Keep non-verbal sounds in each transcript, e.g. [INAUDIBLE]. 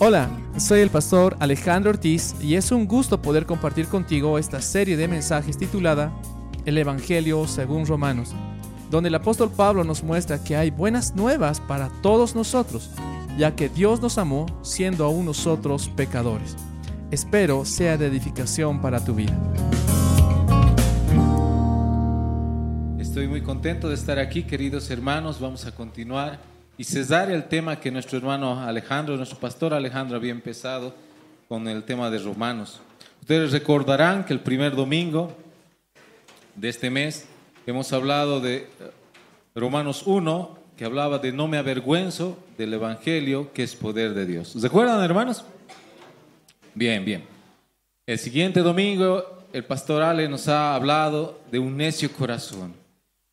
Hola, soy el pastor Alejandro Ortiz y es un gusto poder compartir contigo esta serie de mensajes titulada El Evangelio según Romanos, donde el apóstol Pablo nos muestra que hay buenas nuevas para todos nosotros, ya que Dios nos amó siendo aún nosotros pecadores. Espero sea de edificación para tu vida. Estoy muy contento de estar aquí, queridos hermanos. Vamos a continuar y cesar el tema que nuestro hermano Alejandro, nuestro pastor Alejandro había empezado con el tema de Romanos. Ustedes recordarán que el primer domingo de este mes hemos hablado de eh, Romanos 1, que hablaba de no me avergüenzo del Evangelio, que es poder de Dios. ¿Recuerdan, hermanos? Bien, bien. El siguiente domingo, el pastor Ale nos ha hablado de un necio corazón,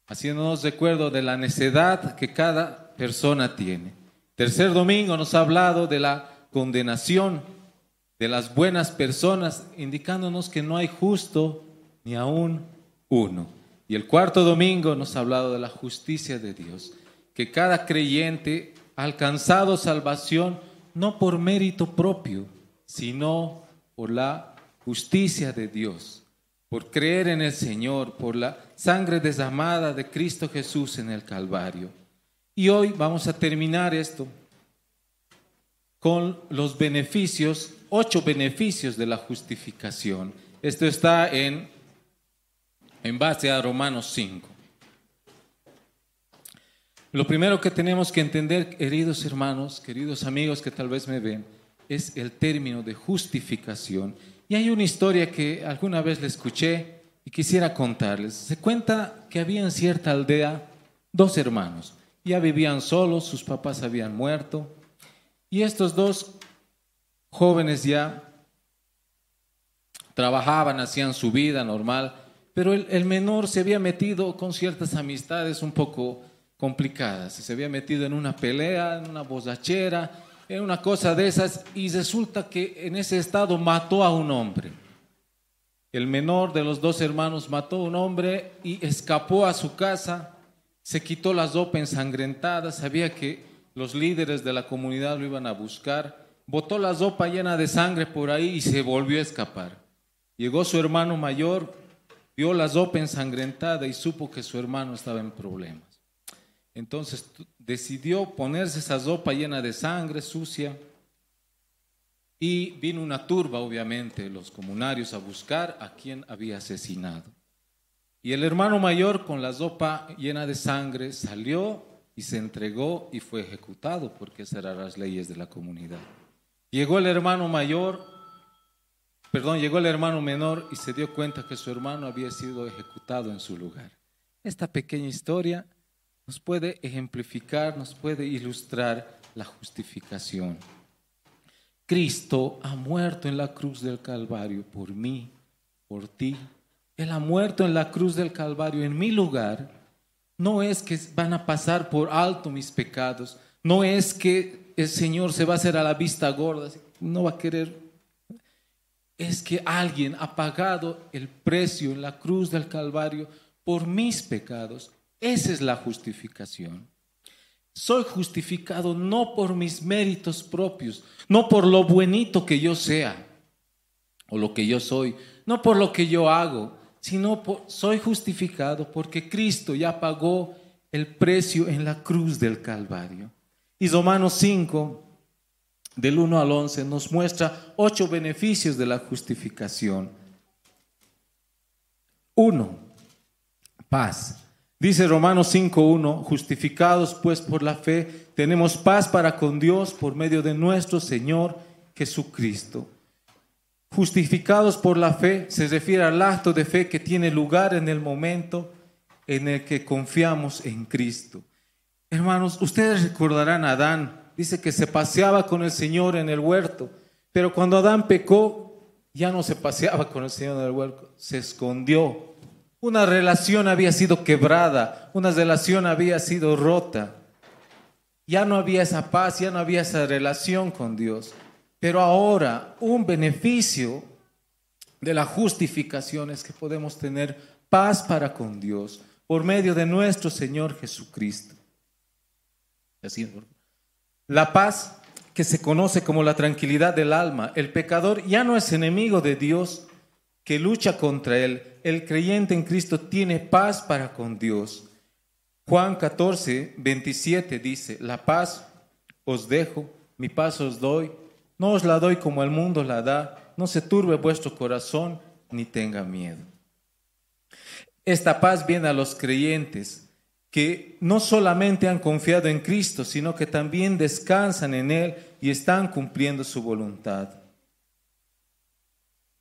haciéndonos recuerdo de la necedad que cada persona tiene. Tercer domingo nos ha hablado de la condenación de las buenas personas, indicándonos que no hay justo ni aún uno. Y el cuarto domingo nos ha hablado de la justicia de Dios, que cada creyente ha alcanzado salvación no por mérito propio, sino por la justicia de Dios, por creer en el Señor, por la sangre desamada de Cristo Jesús en el Calvario. Y hoy vamos a terminar esto con los beneficios, ocho beneficios de la justificación. Esto está en, en base a Romanos 5. Lo primero que tenemos que entender, queridos hermanos, queridos amigos que tal vez me ven, es el término de justificación. Y hay una historia que alguna vez le escuché y quisiera contarles. Se cuenta que había en cierta aldea dos hermanos. Ya vivían solos, sus papás habían muerto. Y estos dos jóvenes ya trabajaban, hacían su vida normal, pero el, menor se había metido con ciertas amistades un poco complicadas. Se había metido en una pelea, en una bozachera, en una cosa de esas y resulta que en ese estado mató a un hombre. El menor de los dos hermanos mató a un hombre y escapó a su casa, se quitó la ropa ensangrentada, sabía que los líderes de la comunidad lo iban a buscar, botó la ropa llena de sangre por ahí y se volvió a escapar. Llegó su hermano mayor, vio la ropa ensangrentada y supo que su hermano estaba en problemas. Entonces decidió ponerse esa ropa llena de sangre sucia y vino una turba, obviamente, los comunarios a buscar a quien había asesinado. Y el hermano mayor con la ropa llena de sangre salió y se entregó y fue ejecutado porque esas eran las leyes de la comunidad. Llegó el hermano mayor, perdón, llegó el hermano menor y se dio cuenta que su hermano había sido ejecutado en su lugar. Esta pequeña historia nos puede ejemplificar, nos puede ilustrar la justificación. Cristo ha muerto en la cruz del Calvario por mí, por ti. Él ha muerto en la cruz del Calvario en mi lugar. No es que van a pasar por alto mis pecados. No es que el Señor se va a hacer a la vista gorda. No va a querer. Es que alguien ha pagado el precio en la cruz del Calvario por mis pecados esa es la justificación. Soy justificado no por mis méritos propios, no por lo buenito que yo sea o lo que yo soy, no por lo que yo hago, sino por, soy justificado porque Cristo ya pagó el precio en la cruz del Calvario. Y Romanos 5, del 1 al 11, nos muestra ocho beneficios de la justificación. Uno, paz. Dice Romanos 5.1, justificados pues por la fe, tenemos paz para con Dios por medio de nuestro Señor Jesucristo. Justificados por la fe se refiere al acto de fe que tiene lugar en el momento en el que confiamos en Cristo. Hermanos, ustedes recordarán a Adán, dice que se paseaba con el Señor en el huerto, pero cuando Adán pecó, ya no se paseaba con el Señor en el huerto, se escondió una relación había sido quebrada, una relación había sido rota. Ya no había esa paz, ya no había esa relación con Dios. Pero ahora un beneficio de la justificación es que podemos tener paz para con Dios por medio de nuestro Señor Jesucristo. La paz que se conoce como la tranquilidad del alma. El pecador ya no es enemigo de Dios que lucha contra él. El creyente en Cristo tiene paz para con Dios. Juan 14, 27 dice, la paz os dejo, mi paz os doy, no os la doy como el mundo la da, no se turbe vuestro corazón ni tenga miedo. Esta paz viene a los creyentes que no solamente han confiado en Cristo, sino que también descansan en Él y están cumpliendo su voluntad.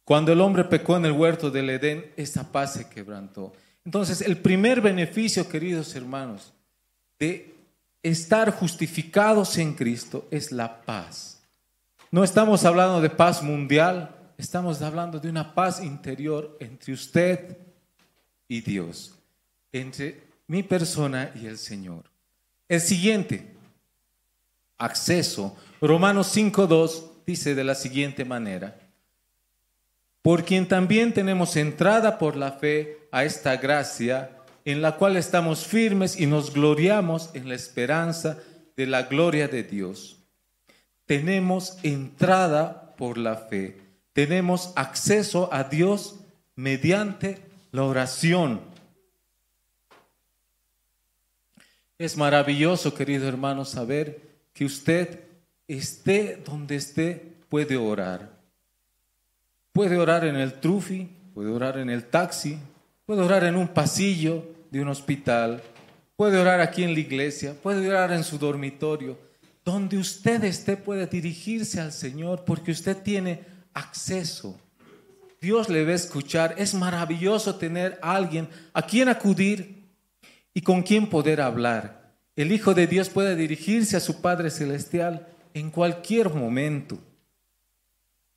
Cuando el hombre pecó en el huerto del Edén, esa paz se quebrantó. Entonces, el primer beneficio, queridos hermanos, de estar justificados en Cristo es la paz. No estamos hablando de paz mundial, estamos hablando de una paz interior entre usted y Dios, entre mi persona y el Señor. El siguiente, acceso. Romanos 5.2 dice de la siguiente manera, por quien también tenemos entrada por la fe a esta gracia, en la cual estamos firmes y nos gloriamos en la esperanza de la gloria de Dios. Tenemos entrada por la fe, tenemos acceso a Dios mediante la oración. Es maravilloso, querido hermano, saber que usted esté donde esté, puede orar. Puede orar en el trufi, puede orar en el taxi, puede orar en un pasillo de un hospital, puede orar aquí en la iglesia, puede orar en su dormitorio. Donde usted esté puede dirigirse al Señor porque usted tiene acceso. Dios le va a escuchar. Es maravilloso tener a alguien a quien acudir y con quien poder hablar. El Hijo de Dios puede dirigirse a su Padre Celestial en cualquier momento.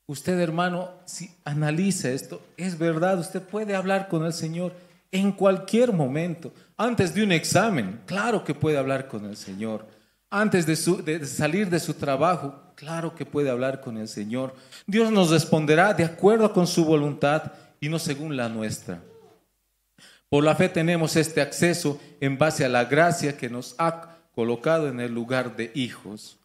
Usted, hermano, si analiza esto, es verdad, usted puede hablar con el Señor en cualquier momento. Antes de un examen, claro que puede hablar con el Señor. Antes de, de, salir de su trabajo, claro que puede hablar con el Señor. Dios nos responderá de acuerdo con su voluntad y no según la nuestra. Por la fe tenemos este acceso en base a la gracia que nos ha colocado en el lugar de hijos.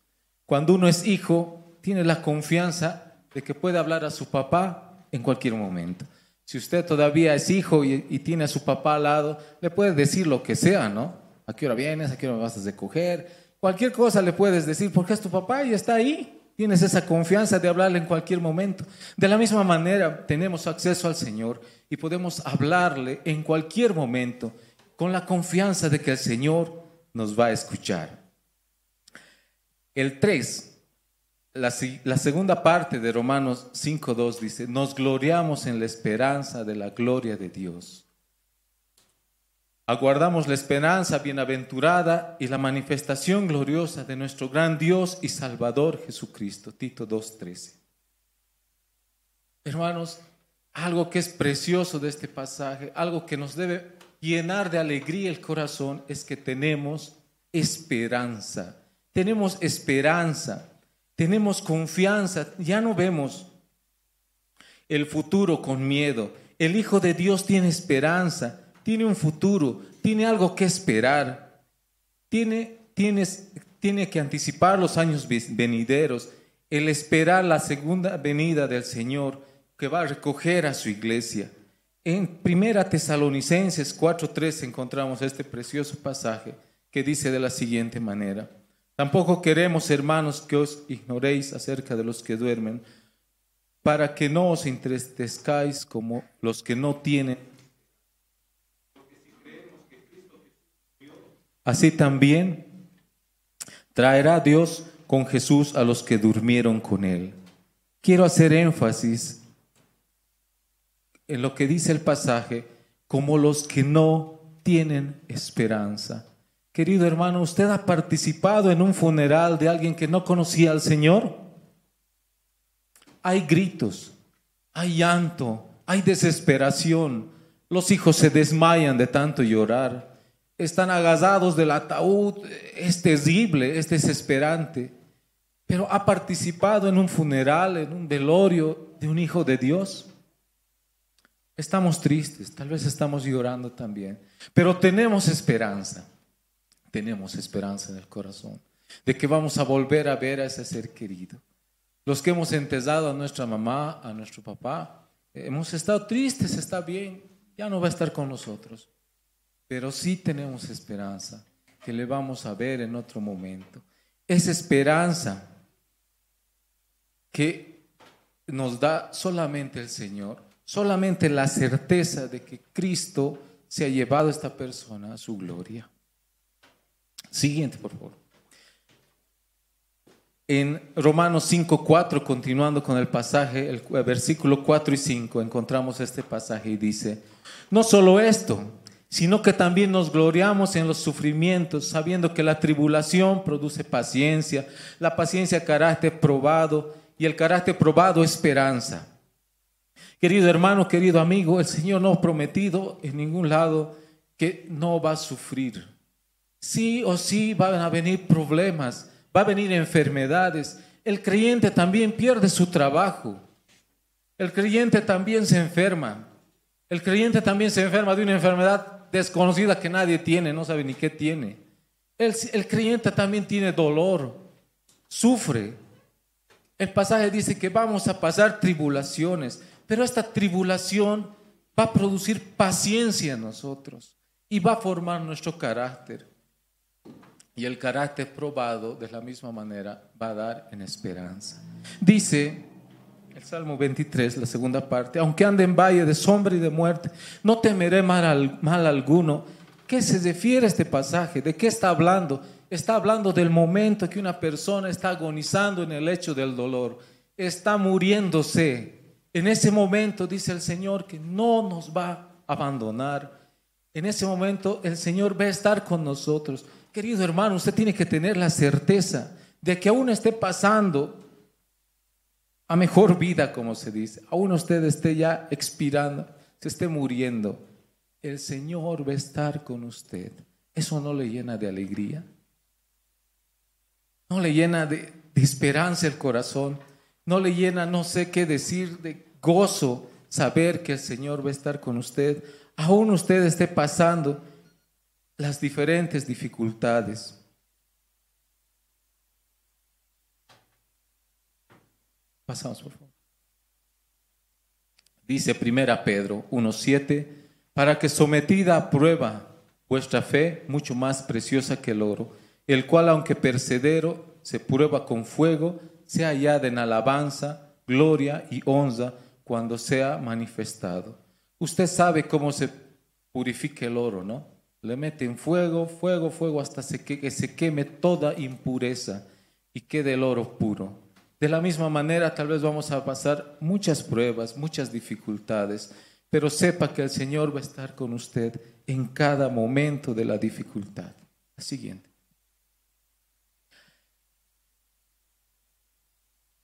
Cuando uno es hijo, tiene la confianza de que puede hablar a su papá en cualquier momento. Si usted todavía es hijo y, tiene a su papá al lado, le puede decir lo que sea, ¿no? ¿A qué hora vienes? ¿A qué hora me vas a recoger? Cualquier cosa le puedes decir porque es tu papá y está ahí. Tienes esa confianza de hablarle en cualquier momento. De la misma manera, tenemos acceso al Señor y podemos hablarle en cualquier momento con la confianza de que el Señor nos va a escuchar. El 3 la, segunda parte de Romanos 5.2 dice, nos gloriamos en la esperanza de la gloria de Dios. Aguardamos la esperanza bienaventurada y la manifestación gloriosa de nuestro gran Dios y Salvador Jesucristo. Tito 2.13. Hermanos, algo que es precioso de este pasaje, algo que nos debe llenar de alegría el corazón, es que tenemos esperanza. Tenemos esperanza tenemos confianza, ya no vemos el futuro con miedo. El Hijo de Dios tiene esperanza, tiene un futuro, tiene algo que esperar, tiene, tiene que anticipar los años venideros, el esperar la segunda venida del Señor que va a recoger a su iglesia. En Primera Tesalonicenses 4:3 encontramos este precioso pasaje que dice de la siguiente manera: Tampoco queremos, hermanos, que os ignoréis acerca de los que duermen, para que no os entristezcáis como los que no tienen. Así también traerá Dios con Jesús a los que durmieron con él. Quiero hacer énfasis en lo que dice el pasaje, como los que no tienen esperanza. Querido hermano, ¿usted ha participado en un funeral de alguien que no conocía al Señor? Hay gritos, hay llanto, hay desesperación. Los hijos se desmayan de tanto llorar. Están agazados del ataúd. Es terrible, es desesperante. Pero ha participado en un funeral, en un velorio de un hijo de Dios. Estamos tristes, tal vez estamos llorando también, pero tenemos esperanza tenemos esperanza en el corazón. de que vamos a volver a ver a ese ser querido. Los que hemos entesado a nuestra mamá, a nuestro papá, hemos estado tristes, está bien, ya no va a estar con nosotros, pero sí tenemos esperanza que le vamos a ver en otro momento. Esa esperanza que nos da solamente el Señor, solamente la certeza de que Cristo se ha llevado a esta persona a su gloria. Siguiente, por favor. En Romanos 5, 4, continuando con el pasaje, el versículo 4 y 5, encontramos este pasaje y dice, no solo esto, sino que también nos gloriamos en los sufrimientos, sabiendo que la tribulación produce paciencia, la paciencia carácter probado y el carácter probado esperanza. Querido hermano, querido amigo, el Señor no ha prometido en ningún lado que no va a sufrir. Sí o sí van a venir problemas, va a venir enfermedades. El creyente también pierde su trabajo. El creyente también se enferma. El creyente también se enferma de una enfermedad desconocida que nadie tiene, no sabe ni qué tiene. El, creyente también tiene dolor, sufre. El pasaje dice que vamos a pasar tribulaciones. Pero esta tribulación va a producir paciencia en nosotros y va a formar nuestro carácter. Y el carácter probado de la misma manera va a dar en esperanza. Dice el Salmo 23, la segunda parte, aunque ande en valle de sombra y de muerte, no temeré mal, mal alguno. ¿Qué se refiere a este pasaje? ¿De qué está hablando? Está hablando del momento que una persona está agonizando en el hecho del dolor, está muriéndose, en ese momento dice el Señor que no nos va a abandonar. En ese momento el Señor va a estar con nosotros. Querido hermano, usted tiene que tener la certeza de que aún esté pasando a mejor vida, como se dice, aún usted esté ya expirando, se esté muriendo, el Señor va a estar con usted. ¿Eso no le llena de alegría? ¿No le llena de, esperanza el corazón? no le llena no sé qué decir de gozo saber que el Señor va a estar con usted, aún usted esté pasando las diferentes dificultades. Pasamos, por favor. Dice primera Pedro 1.7, para que sometida a prueba vuestra fe, mucho más preciosa que el oro, el cual aunque percedero se prueba con fuego, sea hallada en alabanza, gloria y honra cuando sea manifestado. Usted sabe cómo se purifica el oro, ¿no? Le meten fuego, fuego, fuego hasta que se queme toda impureza y quede el oro puro. De la misma manera, tal vez vamos a pasar muchas pruebas, muchas dificultades, pero sepa que el Señor va a estar con usted en cada momento de la dificultad. La siguiente.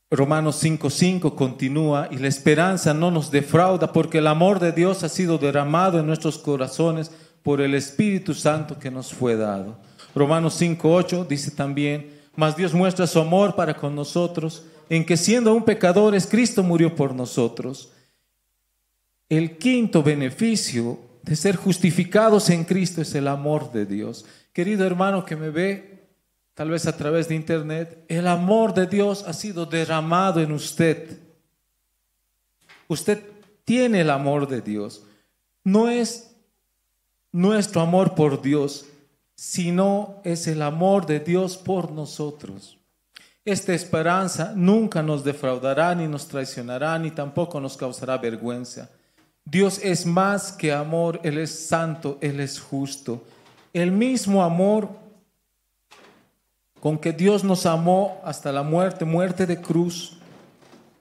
Romanos 5:5 continúa y la esperanza no nos defrauda porque el amor de Dios ha sido derramado en nuestros corazones por el Espíritu Santo que nos fue dado. Romanos 5:8 dice también, mas Dios muestra su amor para con nosotros en que siendo aún pecadores Cristo murió por nosotros. El quinto beneficio de ser justificados en Cristo es el amor de Dios. Querido hermano que me ve, tal vez a través de internet, el amor de Dios ha sido derramado en usted. Usted tiene el amor de Dios. No es nuestro amor por Dios, sino es el amor de Dios por nosotros. Esta esperanza nunca nos defraudará, ni nos traicionará, ni tampoco nos causará vergüenza. Dios es más que amor, Él es santo, Él es justo. El mismo amor con que Dios nos amó hasta la muerte, muerte de cruz,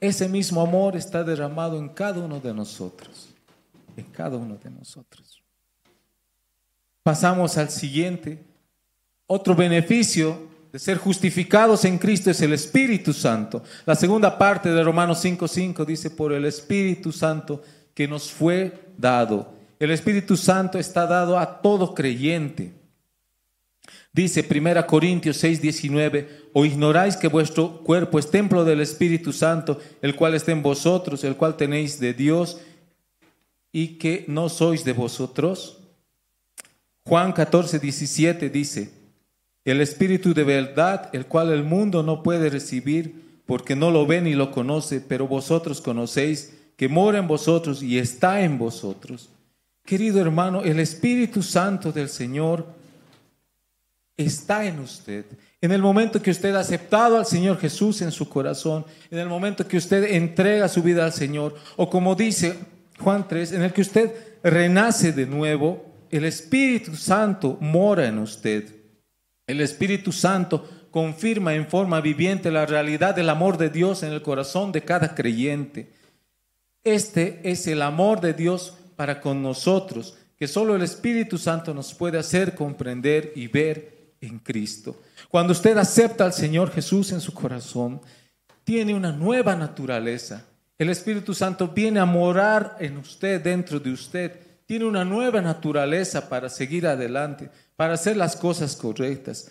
ese mismo amor está derramado en cada uno de nosotros, en cada uno de nosotros. Pasamos al siguiente. Otro beneficio de ser justificados en Cristo es el Espíritu Santo. La segunda parte de Romanos 5:5 dice, por el Espíritu Santo que nos fue dado. El Espíritu Santo está dado a todo creyente. Dice 1 Corintios 6, 19, o ignoráis que vuestro cuerpo es templo del Espíritu Santo, el cual está en vosotros, el cual tenéis de Dios, y que no sois de vosotros. Juan 14, 17 dice, el Espíritu de verdad, el cual el mundo no puede recibir porque no lo ve ni lo conoce, pero vosotros conocéis que mora en vosotros y está en vosotros. Querido hermano, el Espíritu Santo del Señor está en usted. En el momento que usted ha aceptado al Señor Jesús en su corazón, en el momento que usted entrega su vida al Señor, o como dice Juan 3, en el que usted renace de nuevo, el Espíritu Santo mora en usted. El Espíritu Santo confirma en forma viviente la realidad del amor de Dios en el corazón de cada creyente. Este es el amor de Dios para con nosotros, que solo el Espíritu Santo nos puede hacer comprender y ver en Cristo. Cuando usted acepta al Señor Jesús en su corazón, tiene una nueva naturaleza. El Espíritu Santo viene a morar en usted, dentro de usted. Tiene una nueva naturaleza para seguir adelante, para hacer las cosas correctas.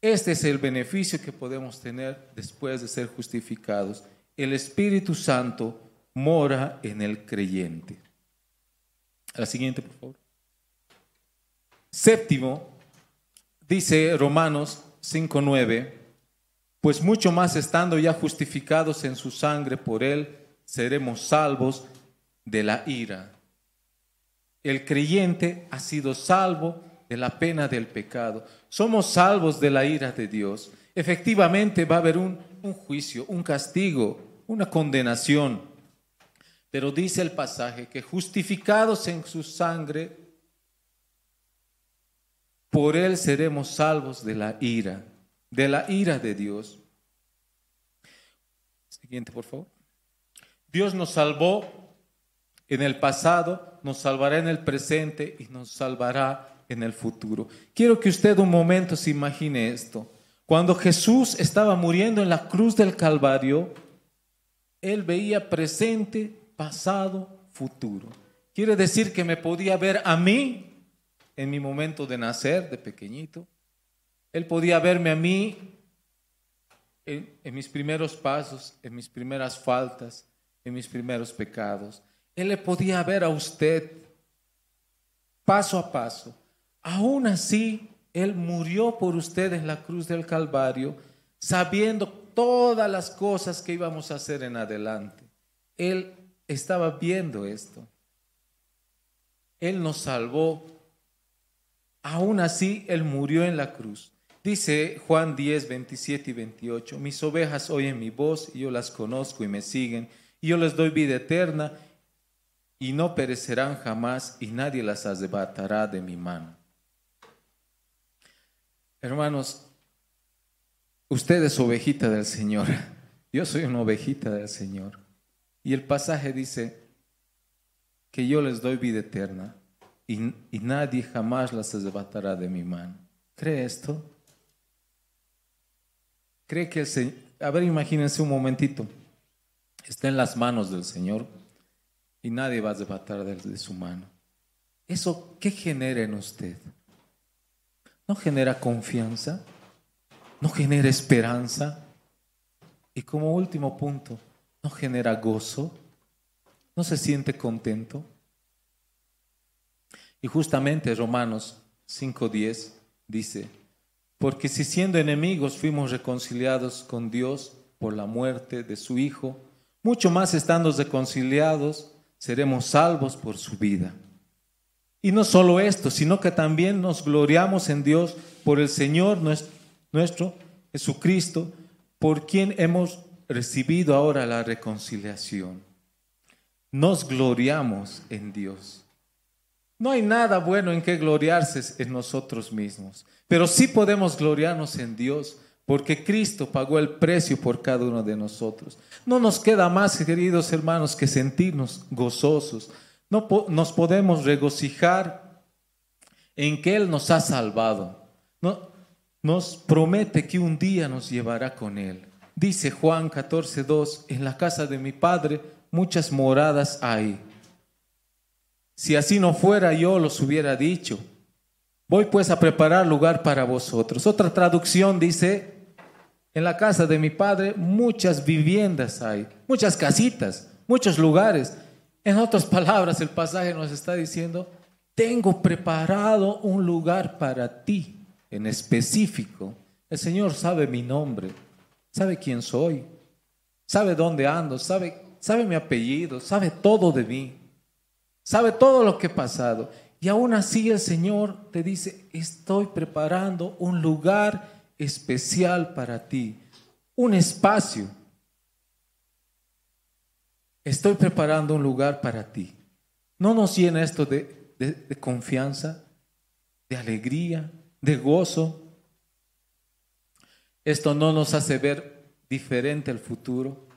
Este es el beneficio que podemos tener después de ser justificados. El Espíritu Santo mora en el creyente. La siguiente, por favor. Séptimo, dice Romanos 5.9, pues mucho más estando ya justificados en su sangre por él, seremos salvos de la ira. El creyente ha sido salvo de la pena del pecado. Somos salvos de la ira de Dios. Efectivamente va a haber un, juicio, un castigo, una condenación pero dice el pasaje que justificados en su sangre, por él seremos salvos de la ira, de la ira de Dios. Siguiente, por favor. Dios nos salvó en el pasado, nos salvará en el presente y nos salvará en el futuro. Quiero que usted un momento se imagine esto. Cuando Jesús estaba muriendo en la cruz del Calvario, él veía presente, pasado, futuro. Quiere decir que me podía ver a mí en mi momento de nacer, de pequeñito. Él podía verme a mí en, mis primeros pasos, en mis primeras faltas, en mis primeros pecados. Él le podía ver a usted paso a paso. Aún así, Él murió por usted en la cruz del Calvario, sabiendo todas las cosas que íbamos a hacer en adelante. Él estaba viendo esto. Él nos salvó. Aún así, Él murió en la cruz. Dice Juan 10, 27 y 28, mis ovejas oyen mi voz y yo las conozco y me siguen, y yo les doy vida eterna y no perecerán jamás y nadie las arrebatará de mi mano. Hermanos, usted es ovejita del Señor, [LAUGHS] yo soy una ovejita del Señor. Y el pasaje dice que yo les doy vida eterna y, nadie jamás las arrebatará de mi mano. ¿Cree esto? ¿Cree que el Señor... A ver, imagínense un momentito. Está en las manos del Señor y nadie va a arrebatar de su mano. ¿Eso qué genera en usted? ¿No genera confianza? ¿No genera esperanza? Y como último punto, ¿No genera gozo? ¿No se siente contento? Y justamente Romanos 5.10 dice, porque si siendo enemigos fuimos reconciliados con Dios por la muerte de su Hijo, mucho más estando reconciliados seremos salvos por su vida. Y no solo esto, sino que también nos gloriamos en Dios por el Señor nuestro Jesucristo, por quien hemos recibido ahora la reconciliación, nos gloriamos en Dios. No hay nada bueno en que gloriarse en nosotros mismos, pero sí podemos gloriarnos en Dios porque Cristo pagó el precio por cada uno de nosotros. No nos queda más, queridos hermanos, que sentirnos gozosos. No nos podemos regocijar en que Él nos ha salvado. No, nos promete que un día nos llevará con Él. Dice Juan 14:2, en la casa de mi Padre muchas moradas hay. Si así no fuera, yo los hubiera dicho. Voy pues a preparar lugar para vosotros. Otra traducción dice, en la casa de mi Padre muchas viviendas hay, muchas casitas, muchos lugares. En otras palabras, el pasaje nos está diciendo, tengo preparado un lugar para ti en específico El Señor sabe mi nombre, sabe quién soy, sabe dónde ando, sabe, sabe mi apellido, sabe todo de mí, sabe todo lo que he pasado. Y aún así el Señor te dice, estoy preparando un lugar especial para ti, un espacio. Estoy preparando un lugar para ti. ¿No nos llena esto de, de confianza, de alegría, de gozo? Esto no nos hace ver diferente el futuro,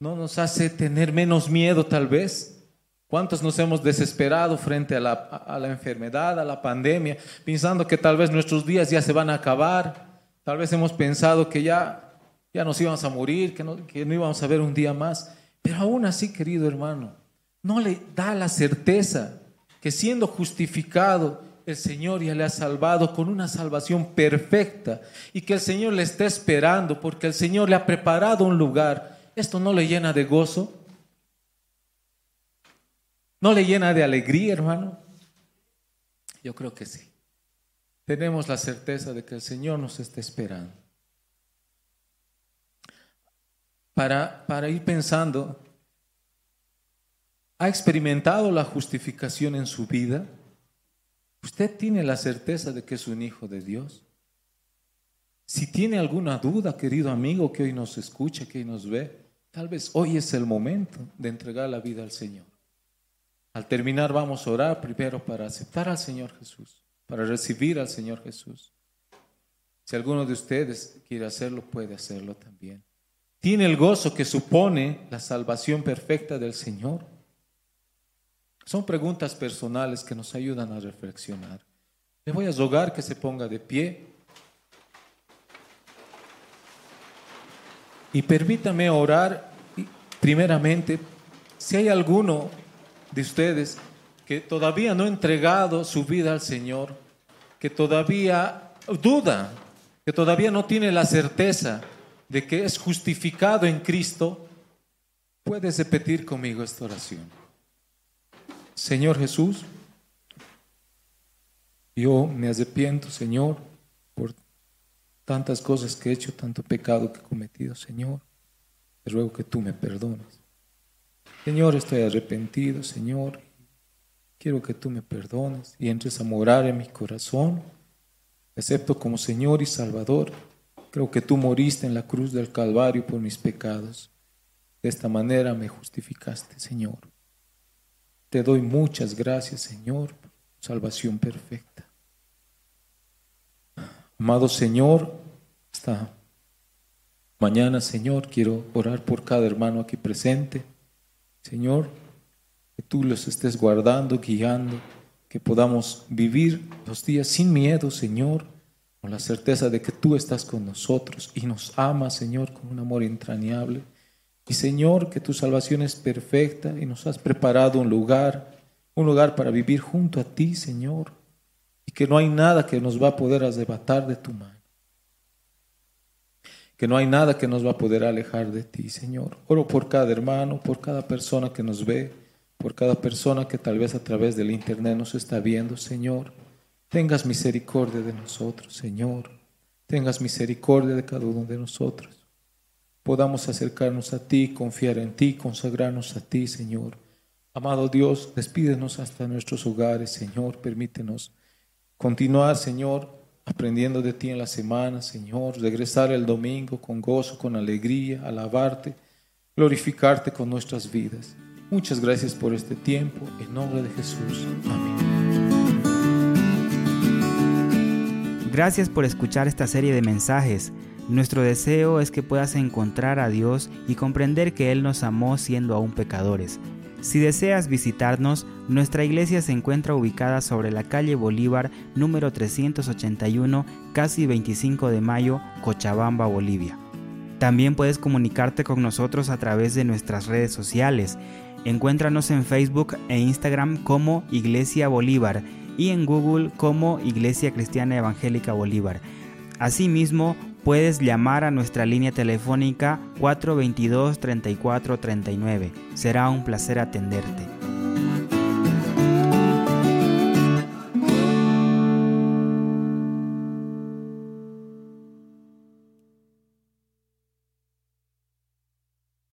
no nos hace tener menos miedo tal vez. ¿Cuántos nos hemos desesperado frente a la, a la, enfermedad, a la pandemia, pensando que tal vez nuestros días ya se van a acabar? Tal vez hemos pensado que ya, ya nos íbamos a morir, que no, que no íbamos a ver un día más. Pero aún así, querido hermano, no le da la certeza que siendo justificado, el Señor ya le ha salvado con una salvación perfecta y que el Señor le está esperando porque el Señor le ha preparado un lugar. ¿Esto no le llena de gozo? ¿No le llena de alegría, hermano? Yo creo que sí. Tenemos la certeza de que el Señor nos está esperando. Para, para ir pensando, ¿ha experimentado la justificación en su vida? ¿Usted tiene la certeza de que es un hijo de Dios? Si tiene alguna duda, querido amigo que hoy nos escucha, que hoy nos ve, tal vez hoy es el momento de entregar la vida al Señor. Al terminar vamos a orar primero para aceptar al Señor Jesús, para recibir al Señor Jesús. Si alguno de ustedes quiere hacerlo, puede hacerlo también. ¿Tiene el gozo que supone la salvación perfecta del Señor? Son preguntas personales que nos ayudan a reflexionar. Le voy a rogar que se ponga de pie. Y permítame orar primeramente si hay alguno de ustedes que todavía no ha entregado su vida al Señor, que todavía duda, que todavía no tiene la certeza de que es justificado en Cristo, puedes repetir conmigo esta oración. Señor Jesús, yo me arrepiento, Señor, por tantas cosas que he hecho, tanto pecado que he cometido, Señor. Te ruego que tú me perdones. Señor, estoy arrepentido, Señor. Quiero que tú me perdones y entres a morar en mi corazón. Acepto como Señor y Salvador. Creo que tú moriste en la cruz del Calvario por mis pecados. De esta manera me justificaste, Señor. Te doy muchas gracias, Señor, por salvación perfecta. Amado Señor, esta mañana, Señor, quiero orar por cada hermano aquí presente. Señor, que tú los estés guardando, guiando, que podamos vivir los días sin miedo, Señor, con la certeza de que tú estás con nosotros y nos amas, Señor, con un amor entrañable. Y Señor, que tu salvación es perfecta y nos has preparado un lugar, un lugar para vivir junto a ti, Señor, y que no hay nada que nos va a poder arrebatar de tu mano que no hay nada que nos va a poder alejar de ti, Señor. Oro por cada hermano, por cada persona que nos ve, por cada persona que tal vez a través del internet nos está viendo, Señor. Tengas misericordia de nosotros, Señor. Tengas misericordia de cada uno de nosotros. Podamos acercarnos a ti, confiar en ti, consagrarnos a ti, Señor. Amado Dios, despídenos hasta nuestros hogares, Señor. Permítenos continuar, Señor, aprendiendo de ti en la semana, Señor, regresar el domingo con gozo, con alegría, alabarte, glorificarte con nuestras vidas. Muchas gracias por este tiempo, en nombre de Jesús. Amén. Gracias por escuchar esta serie de mensajes. Nuestro deseo es que puedas encontrar a Dios y comprender que Él nos amó siendo aún pecadores. Si deseas visitarnos, nuestra iglesia se encuentra ubicada sobre la calle Bolívar número 381, casi 25 de mayo, Cochabamba, Bolivia. También puedes comunicarte con nosotros a través de nuestras redes sociales. Encuéntranos en Facebook e Instagram como Iglesia Bolívar y en Google como Iglesia Cristiana Evangélica Bolívar. Asimismo, puedes llamar a nuestra línea telefónica 422-3439. Será un placer atenderte.